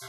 you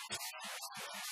you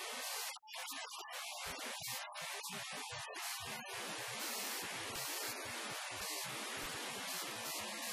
Thank you.